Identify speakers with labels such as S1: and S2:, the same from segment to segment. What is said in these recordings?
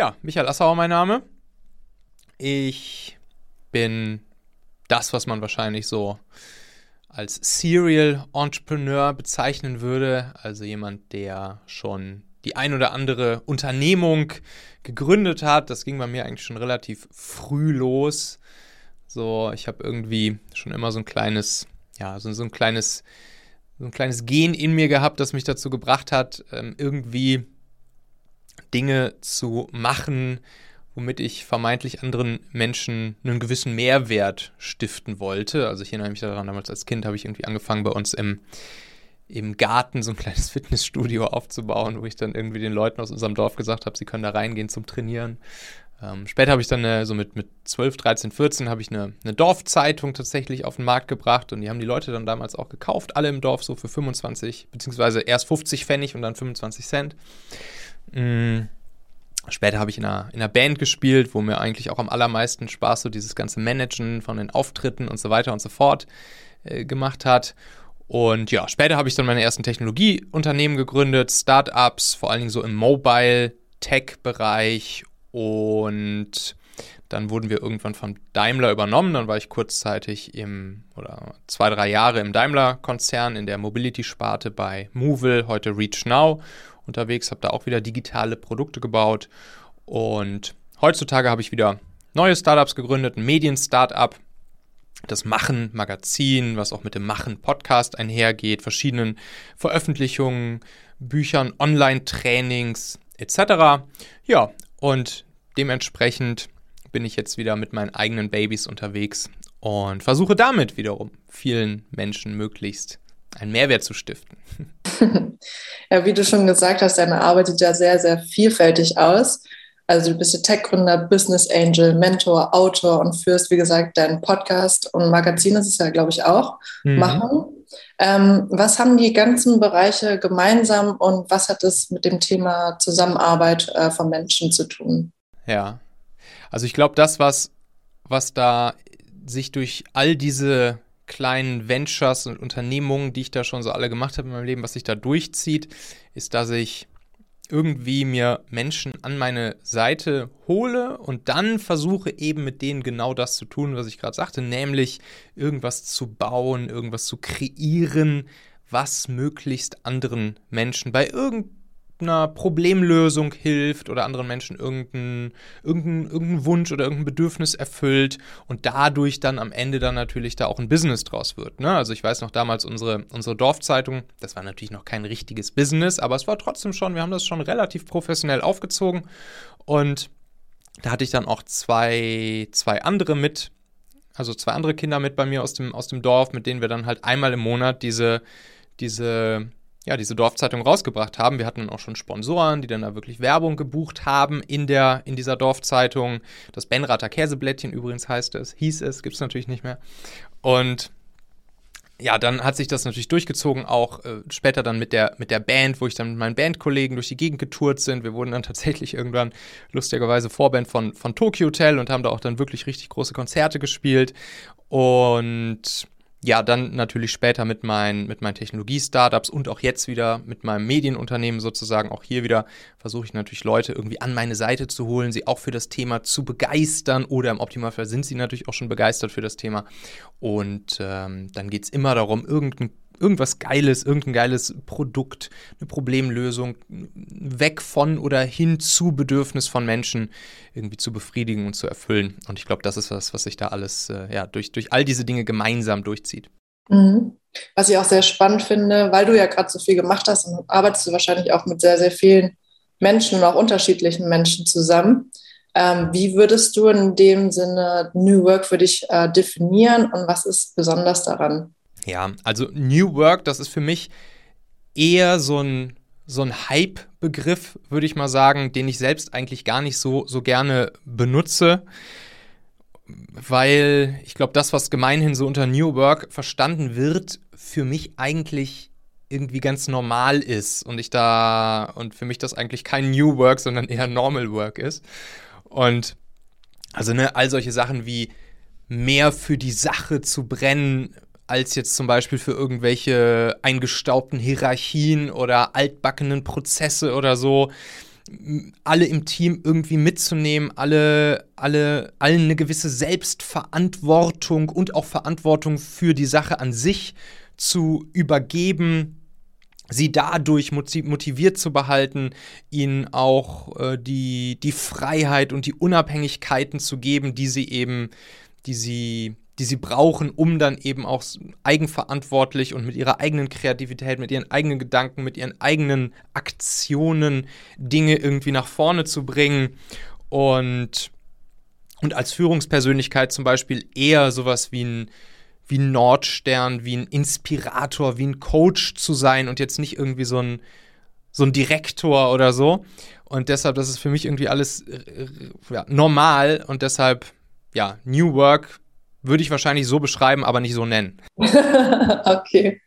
S1: Ja, Michael Assauer mein Name. Ich bin das, was man wahrscheinlich so als Serial Entrepreneur bezeichnen würde. Also jemand, der schon die ein oder andere Unternehmung gegründet hat. Das ging bei mir eigentlich schon relativ früh los. So, ich habe irgendwie schon immer so ein kleines, ja, so, so ein kleines, so ein kleines Gen in mir gehabt, das mich dazu gebracht hat, ähm, irgendwie Dinge zu machen, womit ich vermeintlich anderen Menschen einen gewissen Mehrwert stiften wollte. Also ich erinnere mich daran, damals als Kind habe ich irgendwie angefangen bei uns im, im Garten so ein kleines Fitnessstudio aufzubauen, wo ich dann irgendwie den Leuten aus unserem Dorf gesagt habe, sie können da reingehen zum Trainieren. Ähm, später habe ich dann äh, so mit, mit 12, 13, 14 habe ich eine, eine Dorfzeitung tatsächlich auf den Markt gebracht und die haben die Leute dann damals auch gekauft, alle im Dorf so für 25, beziehungsweise erst 50 Pfennig und dann 25 Cent. Mhm. Später habe ich in einer, in einer Band gespielt, wo mir eigentlich auch am allermeisten Spaß so dieses ganze Managen von den Auftritten und so weiter und so fort äh, gemacht hat. Und ja, später habe ich dann meine ersten Technologieunternehmen gegründet, Startups, vor allen Dingen so im Mobile-Tech-Bereich. Und dann wurden wir irgendwann von Daimler übernommen. Dann war ich kurzzeitig im, oder zwei, drei Jahre im Daimler-Konzern in der Mobility-Sparte bei Movil, heute Reach Now unterwegs, habe da auch wieder digitale Produkte gebaut und heutzutage habe ich wieder neue Startups gegründet, ein Medien-Startup, das Machen Magazin, was auch mit dem Machen Podcast einhergeht, verschiedenen Veröffentlichungen, Büchern, Online-Trainings etc. Ja, und dementsprechend bin ich jetzt wieder mit meinen eigenen Babys unterwegs und versuche damit wiederum vielen Menschen möglichst einen Mehrwert zu stiften.
S2: Ja, wie du schon gesagt hast, deine Arbeit sieht ja sehr, sehr vielfältig aus. Also du bist ja Tech-Gründer, Business Angel, Mentor, Autor und führst, wie gesagt, deinen Podcast und Magazin, das ist ja, glaube ich, auch, mhm. machen. Ähm, was haben die ganzen Bereiche gemeinsam und was hat es mit dem Thema Zusammenarbeit äh, von Menschen zu tun?
S1: Ja, also ich glaube, das, was, was da sich durch all diese kleinen Ventures und Unternehmungen, die ich da schon so alle gemacht habe in meinem Leben, was sich da durchzieht, ist, dass ich irgendwie mir Menschen an meine Seite hole und dann versuche eben mit denen genau das zu tun, was ich gerade sagte, nämlich irgendwas zu bauen, irgendwas zu kreieren, was möglichst anderen Menschen bei irgendeinem einer Problemlösung hilft oder anderen Menschen irgendeinen irgendein, irgendein Wunsch oder irgendein Bedürfnis erfüllt und dadurch dann am Ende dann natürlich da auch ein Business draus wird. Ne? Also ich weiß noch damals unsere, unsere Dorfzeitung, das war natürlich noch kein richtiges Business, aber es war trotzdem schon, wir haben das schon relativ professionell aufgezogen und da hatte ich dann auch zwei, zwei andere mit, also zwei andere Kinder mit bei mir aus dem, aus dem Dorf, mit denen wir dann halt einmal im Monat diese, diese ja, diese Dorfzeitung rausgebracht haben. Wir hatten dann auch schon Sponsoren, die dann da wirklich Werbung gebucht haben in, der, in dieser Dorfzeitung. Das Benrather Käseblättchen übrigens heißt es, hieß es, gibt es natürlich nicht mehr. Und ja, dann hat sich das natürlich durchgezogen, auch äh, später dann mit der, mit der Band, wo ich dann mit meinen Bandkollegen durch die Gegend getourt sind. Wir wurden dann tatsächlich irgendwann lustigerweise Vorband von, von Tokyo Hotel und haben da auch dann wirklich richtig große Konzerte gespielt. Und ja, dann natürlich später mit meinen, mit meinen Technologie-Startups und auch jetzt wieder mit meinem Medienunternehmen sozusagen. Auch hier wieder versuche ich natürlich Leute irgendwie an meine Seite zu holen, sie auch für das Thema zu begeistern oder im Optimalfall sind sie natürlich auch schon begeistert für das Thema. Und ähm, dann geht es immer darum, irgendein irgendwas Geiles, irgendein geiles Produkt, eine Problemlösung weg von oder hin zu Bedürfnis von Menschen irgendwie zu befriedigen und zu erfüllen. Und ich glaube, das ist was, was sich da alles äh, ja, durch, durch all diese Dinge gemeinsam durchzieht.
S2: Mhm. Was ich auch sehr spannend finde, weil du ja gerade so viel gemacht hast und arbeitest du wahrscheinlich auch mit sehr, sehr vielen Menschen und auch unterschiedlichen Menschen zusammen. Ähm, wie würdest du in dem Sinne New Work für dich äh, definieren und was ist besonders daran?
S1: Ja, also New Work, das ist für mich eher so ein, so ein Hype-Begriff, würde ich mal sagen, den ich selbst eigentlich gar nicht so, so gerne benutze, weil ich glaube, das, was gemeinhin so unter New Work verstanden wird, für mich eigentlich irgendwie ganz normal ist und ich da und für mich das eigentlich kein New Work, sondern eher Normal Work ist. Und also ne, all solche Sachen wie mehr für die Sache zu brennen, als jetzt zum Beispiel für irgendwelche eingestaubten Hierarchien oder altbackenen Prozesse oder so. alle im Team irgendwie mitzunehmen, alle, alle, allen eine gewisse Selbstverantwortung und auch Verantwortung für die Sache an sich zu übergeben, sie dadurch motiviert zu behalten, ihnen auch äh, die, die Freiheit und die Unabhängigkeiten zu geben, die sie eben, die sie, die sie brauchen, um dann eben auch eigenverantwortlich und mit ihrer eigenen Kreativität, mit ihren eigenen Gedanken, mit ihren eigenen Aktionen Dinge irgendwie nach vorne zu bringen und, und als Führungspersönlichkeit zum Beispiel eher sowas wie ein wie ein Nordstern, wie ein Inspirator, wie ein Coach zu sein und jetzt nicht irgendwie so ein, so ein Direktor oder so. Und deshalb, das ist für mich irgendwie alles ja, normal und deshalb, ja, New Work würde ich wahrscheinlich so beschreiben, aber nicht so nennen.
S2: okay.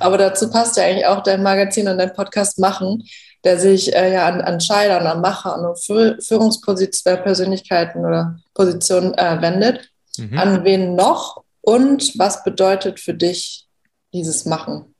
S2: Aber dazu passt ja eigentlich auch dein Magazin und dein Podcast Machen, der sich äh, ja an, an Scheidern, an Macher, an Führungspersönlichkeiten oder Positionen äh, wendet. Mhm. An wen noch und was bedeutet für dich dieses Machen?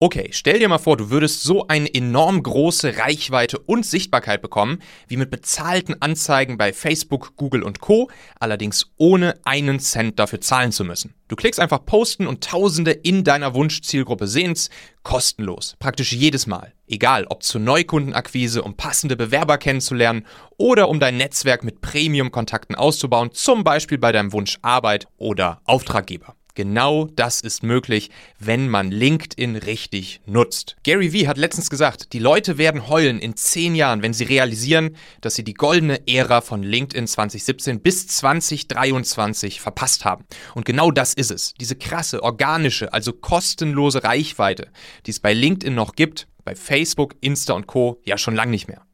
S1: Okay, stell dir mal vor, du würdest so eine enorm große Reichweite und Sichtbarkeit bekommen, wie mit bezahlten Anzeigen bei Facebook, Google und Co, allerdings ohne einen Cent dafür zahlen zu müssen. Du klickst einfach posten und Tausende in deiner Wunschzielgruppe sehen's, kostenlos, praktisch jedes Mal. Egal, ob zur Neukundenakquise, um passende Bewerber kennenzulernen oder um dein Netzwerk mit Premium-Kontakten auszubauen, zum Beispiel bei deinem Wunsch Arbeit oder Auftraggeber. Genau das ist möglich, wenn man LinkedIn richtig nutzt. Gary Vee hat letztens gesagt, die Leute werden heulen in zehn Jahren, wenn sie realisieren, dass sie die goldene Ära von LinkedIn 2017 bis 2023 verpasst haben. Und genau das ist es. Diese krasse, organische, also kostenlose Reichweite, die es bei LinkedIn noch gibt, bei Facebook, Insta und Co. ja schon lange nicht mehr.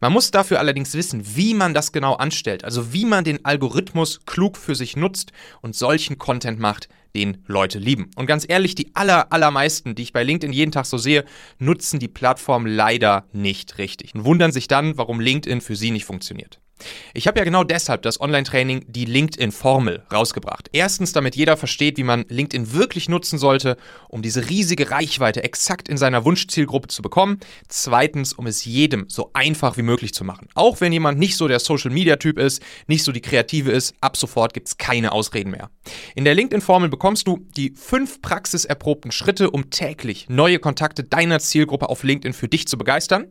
S1: Man muss dafür allerdings wissen, wie man das genau anstellt, also wie man den Algorithmus klug für sich nutzt und solchen Content macht, den Leute lieben. Und ganz ehrlich, die aller, allermeisten, die ich bei LinkedIn jeden Tag so sehe, nutzen die Plattform leider nicht richtig und wundern sich dann, warum LinkedIn für sie nicht funktioniert. Ich habe ja genau deshalb das Online-Training die LinkedIn-Formel rausgebracht. Erstens, damit jeder versteht, wie man LinkedIn wirklich nutzen sollte, um diese riesige Reichweite exakt in seiner Wunschzielgruppe zu bekommen. Zweitens, um es jedem so einfach wie möglich zu machen. Auch wenn jemand nicht so der Social-Media-Typ ist, nicht so die Kreative ist, ab sofort gibt es keine Ausreden mehr. In der LinkedIn-Formel bekommst du die fünf praxiserprobten Schritte, um täglich neue Kontakte deiner Zielgruppe auf LinkedIn für dich zu begeistern,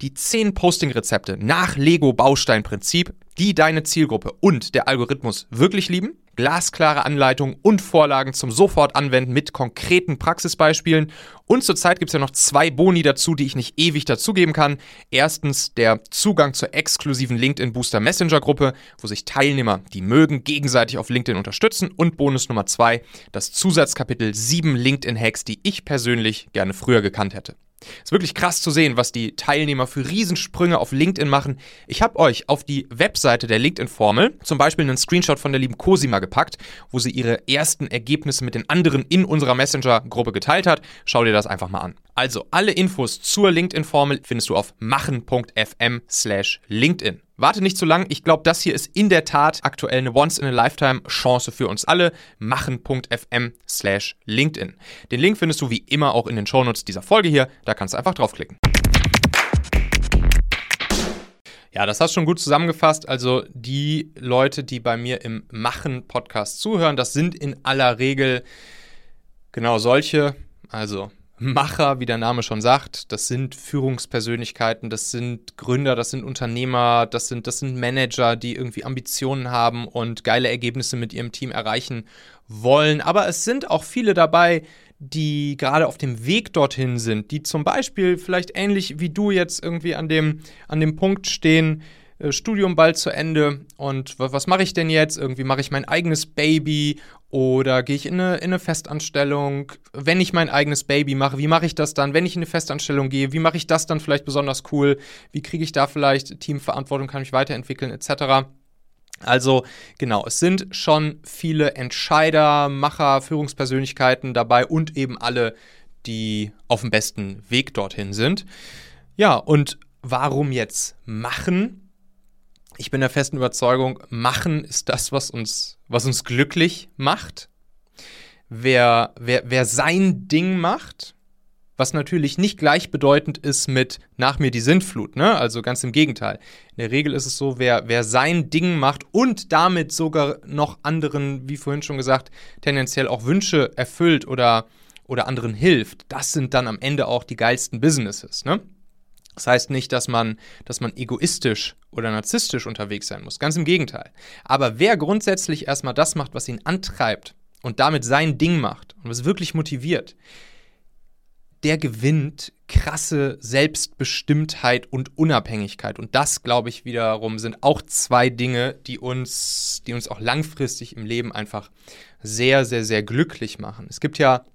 S1: die zehn Posting-Rezepte nach Lego-Bausteinprinzip Prinzip, die deine Zielgruppe und der Algorithmus wirklich lieben, glasklare Anleitungen und Vorlagen zum sofort anwenden mit konkreten Praxisbeispielen. Und zurzeit gibt es ja noch zwei Boni dazu, die ich nicht ewig dazugeben kann. Erstens der Zugang zur exklusiven LinkedIn Booster Messenger Gruppe, wo sich Teilnehmer, die mögen, gegenseitig auf LinkedIn unterstützen. Und Bonus Nummer zwei, das Zusatzkapitel 7 LinkedIn Hacks, die ich persönlich gerne früher gekannt hätte. Ist wirklich krass zu sehen, was die Teilnehmer für Riesensprünge auf LinkedIn machen. Ich habe euch auf die Webseite der LinkedIn-Formel zum Beispiel einen Screenshot von der lieben Cosima gepackt, wo sie ihre ersten Ergebnisse mit den anderen in unserer Messenger-Gruppe geteilt hat. Schau dir das einfach mal an. Also, alle Infos zur LinkedIn-Formel findest du auf machen.fm slash LinkedIn. Warte nicht zu lang, ich glaube, das hier ist in der Tat aktuell eine Once-in-a-Lifetime-Chance für uns alle. Machen.fm slash LinkedIn. Den Link findest du wie immer auch in den Shownotes dieser Folge hier, da kannst du einfach draufklicken. Ja, das hast du schon gut zusammengefasst. Also die Leute, die bei mir im Machen-Podcast zuhören, das sind in aller Regel genau solche. Also Macher, wie der Name schon sagt, das sind Führungspersönlichkeiten, das sind Gründer, das sind Unternehmer, das sind, das sind Manager, die irgendwie Ambitionen haben und geile Ergebnisse mit ihrem Team erreichen wollen. Aber es sind auch viele dabei, die gerade auf dem Weg dorthin sind, die zum Beispiel vielleicht ähnlich wie du jetzt irgendwie an dem, an dem Punkt stehen, Studium bald zu Ende und was mache ich denn jetzt? Irgendwie mache ich mein eigenes Baby oder gehe ich in eine, in eine Festanstellung? Wenn ich mein eigenes Baby mache, wie mache ich das dann? Wenn ich in eine Festanstellung gehe, wie mache ich das dann vielleicht besonders cool? Wie kriege ich da vielleicht Teamverantwortung, kann mich weiterentwickeln etc.? Also genau, es sind schon viele Entscheider, Macher, Führungspersönlichkeiten dabei und eben alle, die auf dem besten Weg dorthin sind. Ja, und warum jetzt machen? Ich bin der festen Überzeugung, machen ist das, was uns, was uns glücklich macht. Wer, wer, wer sein Ding macht, Was natürlich nicht gleichbedeutend ist mit nach mir die Sintflut, ne? Also ganz im Gegenteil. In der Regel ist es so, wer, wer sein Ding macht und damit sogar noch anderen, wie vorhin schon gesagt, tendenziell auch Wünsche erfüllt oder, oder anderen hilft, das sind dann am Ende auch die geilsten Businesses, ne? Das heißt nicht, dass man, dass man egoistisch oder narzisstisch unterwegs sein muss. Ganz im Gegenteil. Aber wer grundsätzlich erstmal das macht, was ihn antreibt und damit sein Ding macht und was wirklich motiviert, der gewinnt krasse Selbstbestimmtheit und Unabhängigkeit. Und das, glaube ich, wiederum sind auch zwei Dinge, die uns, die uns auch langfristig im Leben einfach sehr, sehr, sehr glücklich machen. Es gibt ja,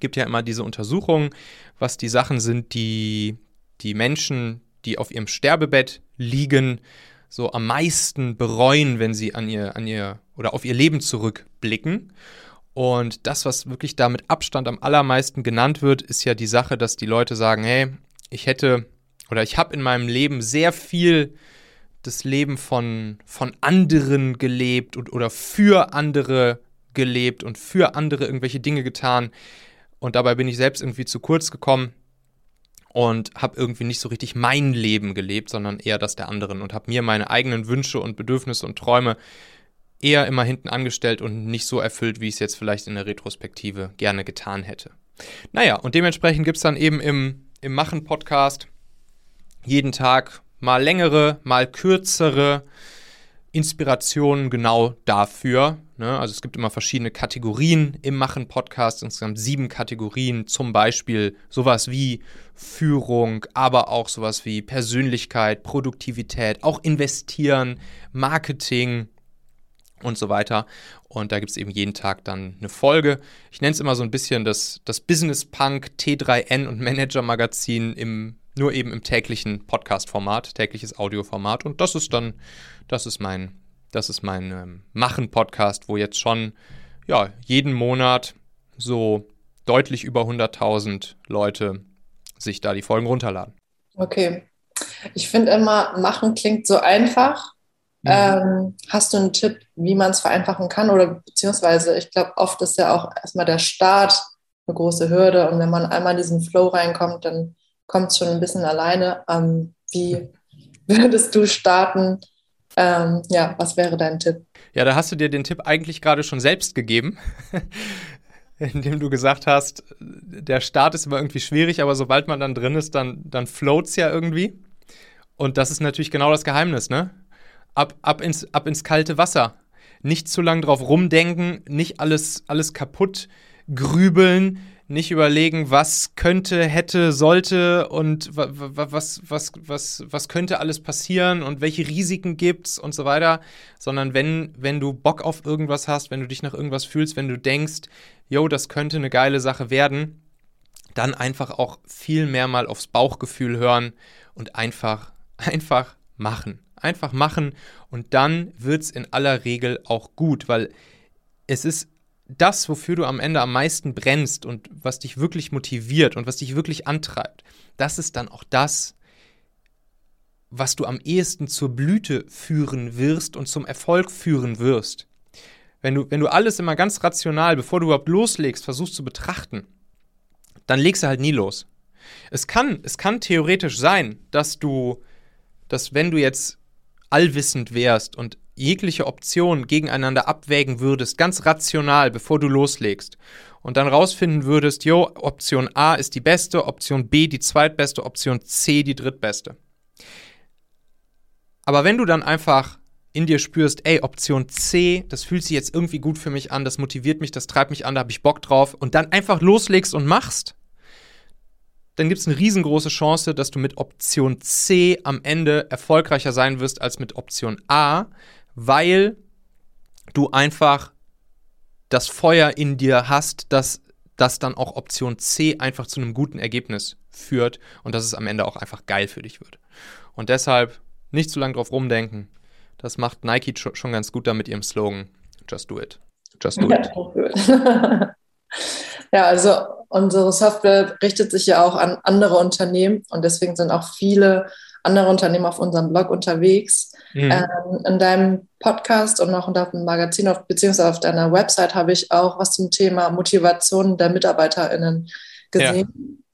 S1: gibt ja immer diese Untersuchungen, was die Sachen sind, die die Menschen, die auf ihrem Sterbebett liegen, so am meisten bereuen, wenn sie an ihr, an ihr oder auf ihr Leben zurückblicken. Und das, was wirklich da mit Abstand am allermeisten genannt wird, ist ja die Sache, dass die Leute sagen, hey, ich hätte oder ich habe in meinem Leben sehr viel das Leben von, von anderen gelebt und, oder für andere gelebt und für andere irgendwelche Dinge getan. Und dabei bin ich selbst irgendwie zu kurz gekommen und habe irgendwie nicht so richtig mein Leben gelebt, sondern eher das der anderen und habe mir meine eigenen Wünsche und Bedürfnisse und Träume eher immer hinten angestellt und nicht so erfüllt, wie ich es jetzt vielleicht in der Retrospektive gerne getan hätte. Naja, und dementsprechend gibt es dann eben im, im Machen-Podcast jeden Tag mal längere, mal kürzere Inspirationen genau dafür. Ne? Also es gibt immer verschiedene Kategorien im Machen-Podcast, insgesamt sieben Kategorien, zum Beispiel sowas wie Führung, aber auch sowas wie Persönlichkeit, Produktivität, auch investieren, Marketing, und so weiter. Und da gibt es eben jeden Tag dann eine Folge. Ich nenne es immer so ein bisschen das, das Business Punk T3N und Manager Magazin im, nur eben im täglichen Podcast-Format, tägliches Audioformat. Und das ist dann, das ist mein, das ist mein ähm, Machen-Podcast, wo jetzt schon ja, jeden Monat so deutlich über 100.000 Leute sich da die Folgen runterladen.
S2: Okay. Ich finde immer, machen klingt so einfach, Mhm. Ähm, hast du einen Tipp, wie man es vereinfachen kann? Oder beziehungsweise, ich glaube, oft ist ja auch erstmal der Start eine große Hürde. Und wenn man einmal in diesen Flow reinkommt, dann kommt schon ein bisschen alleine. Ähm, wie würdest du starten? Ähm, ja, was wäre dein Tipp?
S1: Ja, da hast du dir den Tipp eigentlich gerade schon selbst gegeben, indem du gesagt hast, der Start ist immer irgendwie schwierig, aber sobald man dann drin ist, dann, dann es ja irgendwie. Und das ist natürlich genau das Geheimnis, ne? ab, ab, ins, ab ins kalte Wasser. Nicht zu lange drauf rumdenken, nicht alles, alles kaputt grübeln, nicht überlegen, was könnte, hätte, sollte und was, was, was, was könnte alles passieren und welche Risiken gibt's und so weiter, sondern wenn, wenn du Bock auf irgendwas hast, wenn du dich nach irgendwas fühlst, wenn du denkst, yo, das könnte eine geile Sache werden, dann einfach auch viel mehr mal aufs Bauchgefühl hören und einfach, einfach machen. Einfach machen und dann wird es in aller Regel auch gut, weil es ist das, wofür du am Ende am meisten brennst und was dich wirklich motiviert und was dich wirklich antreibt. Das ist dann auch das, was du am ehesten zur Blüte führen wirst und zum Erfolg führen wirst. Wenn du, wenn du alles immer ganz rational, bevor du überhaupt loslegst, versuchst zu betrachten, dann legst du halt nie los. Es kann, es kann theoretisch sein, dass du, dass wenn du jetzt allwissend wärst und jegliche Option gegeneinander abwägen würdest, ganz rational, bevor du loslegst, und dann rausfinden würdest, jo, Option A ist die beste, Option B die zweitbeste, Option C die drittbeste. Aber wenn du dann einfach in dir spürst, ey, Option C, das fühlt sich jetzt irgendwie gut für mich an, das motiviert mich, das treibt mich an, da habe ich Bock drauf, und dann einfach loslegst und machst, dann gibt es eine riesengroße Chance, dass du mit Option C am Ende erfolgreicher sein wirst als mit Option A, weil du einfach das Feuer in dir hast, dass das dann auch Option C einfach zu einem guten Ergebnis führt und dass es am Ende auch einfach geil für dich wird. Und deshalb nicht zu lange drauf rumdenken. Das macht Nike schon ganz gut da mit ihrem Slogan. Just do it. Just do it.
S2: Ja, also unsere Software richtet sich ja auch an andere Unternehmen und deswegen sind auch viele andere Unternehmen auf unserem Blog unterwegs. Mhm. Ähm, in deinem Podcast und auch in deinem Magazin auf, beziehungsweise auf deiner Website habe ich auch was zum Thema Motivation der MitarbeiterInnen gesehen.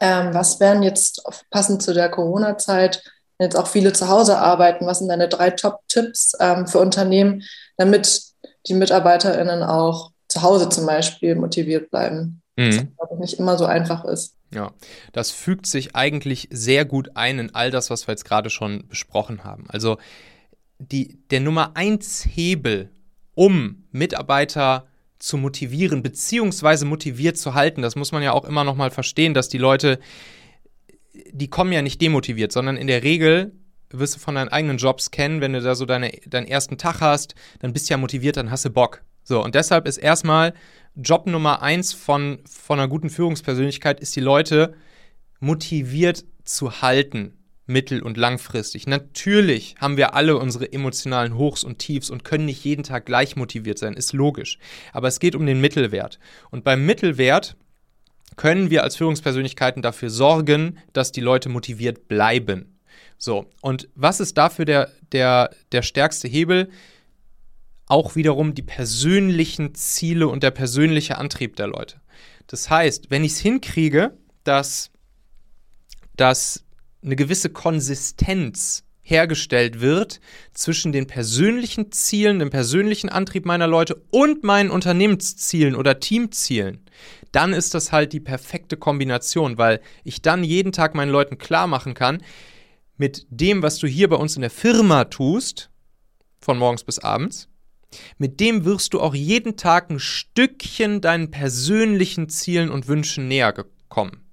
S2: Ähm, was wären jetzt passend zu der Corona-Zeit, wenn jetzt auch viele zu Hause arbeiten, was sind deine drei Top-Tipps ähm, für Unternehmen, damit die MitarbeiterInnen auch zu Hause zum Beispiel motiviert bleiben? Mhm. Was nicht immer so einfach ist.
S1: Ja, das fügt sich eigentlich sehr gut ein in all das, was wir jetzt gerade schon besprochen haben. Also die, der Nummer eins Hebel, um Mitarbeiter zu motivieren, beziehungsweise motiviert zu halten, das muss man ja auch immer noch mal verstehen, dass die Leute, die kommen ja nicht demotiviert, sondern in der Regel wirst du von deinen eigenen Jobs kennen, wenn du da so deine, deinen ersten Tag hast, dann bist du ja motiviert, dann hast du Bock. So, und deshalb ist erstmal Job Nummer eins von, von einer guten Führungspersönlichkeit, ist die Leute motiviert zu halten, mittel- und langfristig. Natürlich haben wir alle unsere emotionalen Hochs und Tiefs und können nicht jeden Tag gleich motiviert sein, ist logisch. Aber es geht um den Mittelwert. Und beim Mittelwert können wir als Führungspersönlichkeiten dafür sorgen, dass die Leute motiviert bleiben. So, und was ist dafür der, der, der stärkste Hebel? Auch wiederum die persönlichen Ziele und der persönliche Antrieb der Leute. Das heißt, wenn ich es hinkriege, dass, dass eine gewisse Konsistenz hergestellt wird zwischen den persönlichen Zielen, dem persönlichen Antrieb meiner Leute und meinen Unternehmenszielen oder Teamzielen, dann ist das halt die perfekte Kombination, weil ich dann jeden Tag meinen Leuten klar machen kann, mit dem, was du hier bei uns in der Firma tust, von morgens bis abends, mit dem wirst du auch jeden Tag ein Stückchen deinen persönlichen Zielen und Wünschen näher kommen.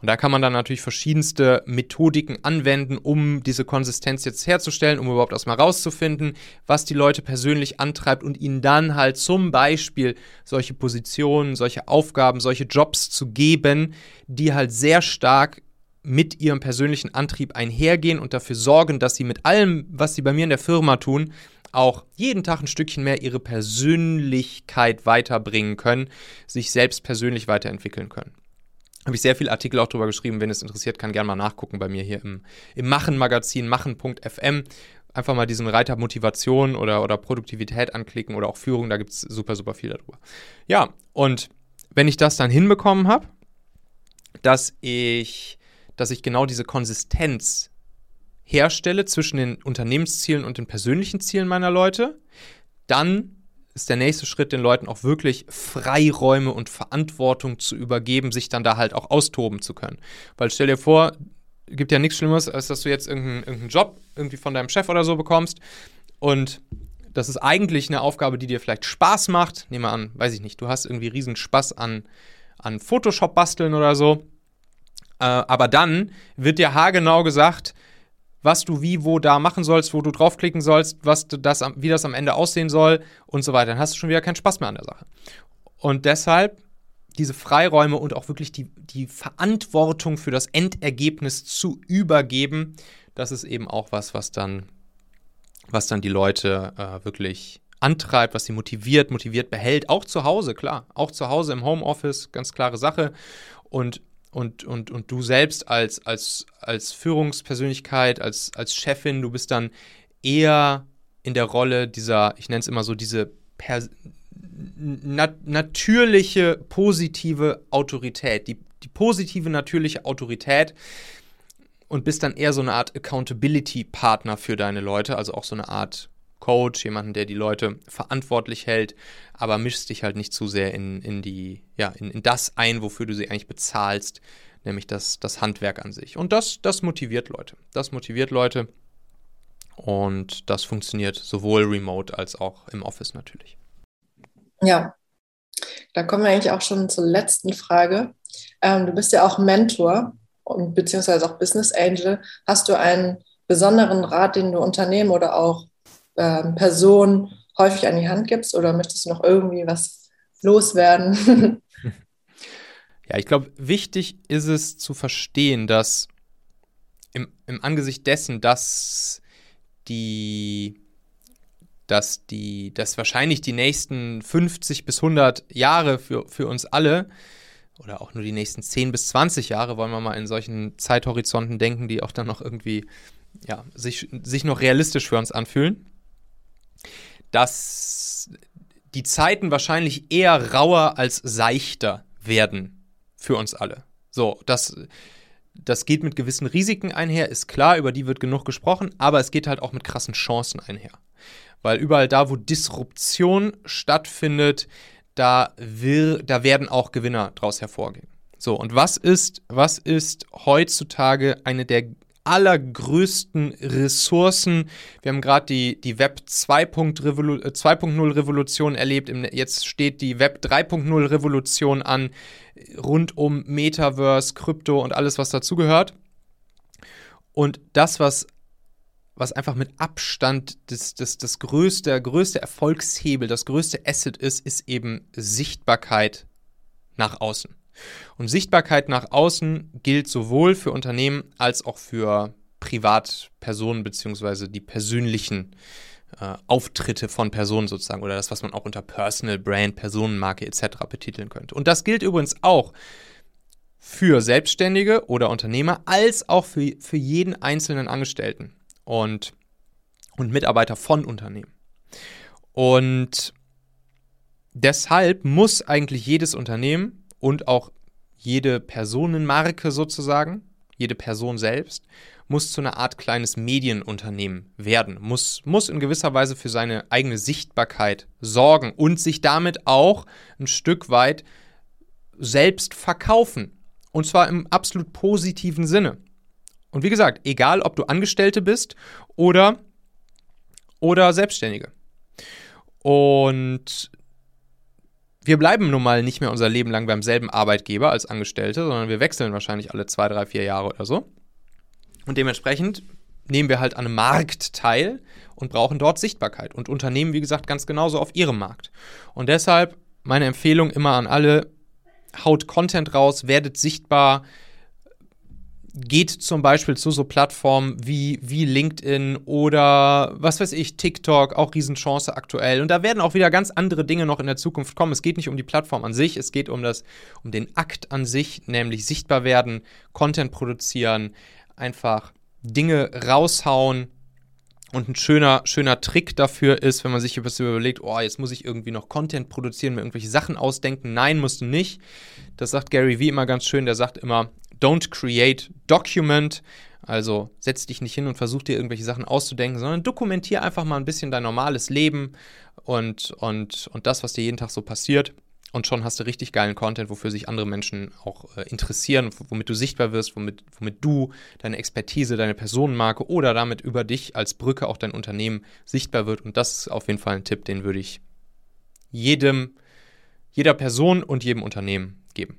S1: Und da kann man dann natürlich verschiedenste Methodiken anwenden, um diese Konsistenz jetzt herzustellen, um überhaupt erstmal rauszufinden, was die Leute persönlich antreibt und ihnen dann halt zum Beispiel solche Positionen, solche Aufgaben, solche Jobs zu geben, die halt sehr stark mit ihrem persönlichen Antrieb einhergehen und dafür sorgen, dass sie mit allem, was sie bei mir in der Firma tun, auch jeden Tag ein Stückchen mehr ihre Persönlichkeit weiterbringen können, sich selbst persönlich weiterentwickeln können. Habe ich sehr viele Artikel auch darüber geschrieben. Wenn es interessiert, kann gerne mal nachgucken bei mir hier im, im Machen-Magazin, machen.fm. Einfach mal diesen Reiter Motivation oder, oder Produktivität anklicken oder auch Führung, da gibt es super, super viel darüber. Ja, und wenn ich das dann hinbekommen habe, dass ich, dass ich genau diese Konsistenz herstelle zwischen den Unternehmenszielen und den persönlichen Zielen meiner Leute, dann ist der nächste Schritt, den Leuten auch wirklich Freiräume und Verantwortung zu übergeben, sich dann da halt auch austoben zu können. Weil stell dir vor, gibt ja nichts Schlimmeres, als dass du jetzt irgendeinen, irgendeinen Job irgendwie von deinem Chef oder so bekommst und das ist eigentlich eine Aufgabe, die dir vielleicht Spaß macht. Nehmen wir an, weiß ich nicht, du hast irgendwie riesen Spaß an, an Photoshop basteln oder so. Äh, aber dann wird dir haargenau gesagt, was du wie, wo da machen sollst, wo du draufklicken sollst, was das, wie das am Ende aussehen soll und so weiter. Dann hast du schon wieder keinen Spaß mehr an der Sache. Und deshalb diese Freiräume und auch wirklich die, die Verantwortung für das Endergebnis zu übergeben, das ist eben auch was, was dann, was dann die Leute äh, wirklich antreibt, was sie motiviert, motiviert behält, auch zu Hause, klar, auch zu Hause im Homeoffice, ganz klare Sache. Und und, und, und du selbst als, als, als Führungspersönlichkeit, als, als Chefin, du bist dann eher in der Rolle dieser, ich nenne es immer so, diese Pers nat natürliche, positive Autorität, die, die positive, natürliche Autorität und bist dann eher so eine Art Accountability-Partner für deine Leute, also auch so eine Art Coach, jemanden, der die Leute verantwortlich hält, aber mischst dich halt nicht zu sehr in, in, die, ja, in, in das ein, wofür du sie eigentlich bezahlst, nämlich das, das Handwerk an sich. Und das, das motiviert Leute. Das motiviert Leute. Und das funktioniert sowohl remote als auch im Office natürlich.
S2: Ja, da kommen wir eigentlich auch schon zur letzten Frage. Ähm, du bist ja auch Mentor und beziehungsweise auch Business Angel. Hast du einen besonderen Rat, den du Unternehmen oder auch ähm, Person häufig an die Hand gibst oder möchtest du noch irgendwie was loswerden?
S1: ja, ich glaube, wichtig ist es zu verstehen, dass im, im Angesicht dessen, dass die dass die, dass wahrscheinlich die nächsten 50 bis 100 Jahre für, für uns alle oder auch nur die nächsten 10 bis 20 Jahre, wollen wir mal in solchen Zeithorizonten denken, die auch dann noch irgendwie, ja, sich, sich noch realistisch für uns anfühlen, dass die Zeiten wahrscheinlich eher rauer als seichter werden für uns alle. So, das, das geht mit gewissen Risiken einher, ist klar, über die wird genug gesprochen, aber es geht halt auch mit krassen Chancen einher. Weil überall da, wo Disruption stattfindet, da, will, da werden auch Gewinner daraus hervorgehen. So, und was ist, was ist heutzutage eine der allergrößten Ressourcen? Wir haben gerade die, die Web 2.0 Revolution erlebt. Jetzt steht die Web 3.0 Revolution an, rund um Metaverse, Krypto und alles, was dazugehört. Und das, was was einfach mit Abstand das, das, das größte, der größte Erfolgshebel, das größte Asset ist, ist eben Sichtbarkeit nach außen. Und Sichtbarkeit nach außen gilt sowohl für Unternehmen als auch für Privatpersonen beziehungsweise die persönlichen äh, Auftritte von Personen sozusagen oder das, was man auch unter Personal Brand, Personenmarke etc. betiteln könnte. Und das gilt übrigens auch für Selbstständige oder Unternehmer als auch für, für jeden einzelnen Angestellten und, und Mitarbeiter von Unternehmen. Und deshalb muss eigentlich jedes Unternehmen und auch jede Personenmarke sozusagen, jede Person selbst, muss zu einer Art kleines Medienunternehmen werden, muss, muss in gewisser Weise für seine eigene Sichtbarkeit sorgen und sich damit auch ein Stück weit selbst verkaufen. Und zwar im absolut positiven Sinne. Und wie gesagt, egal ob du Angestellte bist oder, oder Selbstständige. Und wir bleiben nun mal nicht mehr unser Leben lang beim selben Arbeitgeber als Angestellte, sondern wir wechseln wahrscheinlich alle zwei, drei, vier Jahre oder so. Und dementsprechend nehmen wir halt an einem Markt teil und brauchen dort Sichtbarkeit. Und Unternehmen, wie gesagt, ganz genauso auf ihrem Markt. Und deshalb meine Empfehlung immer an alle, haut Content raus, werdet sichtbar, geht zum Beispiel zu so Plattformen wie, wie LinkedIn oder was weiß ich, TikTok, auch Riesenchance aktuell. Und da werden auch wieder ganz andere Dinge noch in der Zukunft kommen. Es geht nicht um die Plattform an sich, es geht um, das, um den Akt an sich, nämlich sichtbar werden, Content produzieren, einfach Dinge raushauen. Und ein schöner, schöner Trick dafür ist, wenn man sich etwas überlegt, oh, jetzt muss ich irgendwie noch Content produzieren, mir irgendwelche Sachen ausdenken. Nein, musst du nicht. Das sagt Gary Vee immer ganz schön. Der sagt immer, don't create, document. Also setz dich nicht hin und versuch dir irgendwelche Sachen auszudenken, sondern dokumentier einfach mal ein bisschen dein normales Leben und, und, und das, was dir jeden Tag so passiert. Und schon hast du richtig geilen Content, wofür sich andere Menschen auch äh, interessieren, womit du sichtbar wirst, womit, womit du deine Expertise, deine Personenmarke oder damit über dich als Brücke auch dein Unternehmen sichtbar wird. Und das ist auf jeden Fall ein Tipp, den würde ich jedem, jeder Person und jedem Unternehmen geben.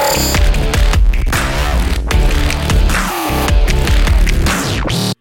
S1: Bye.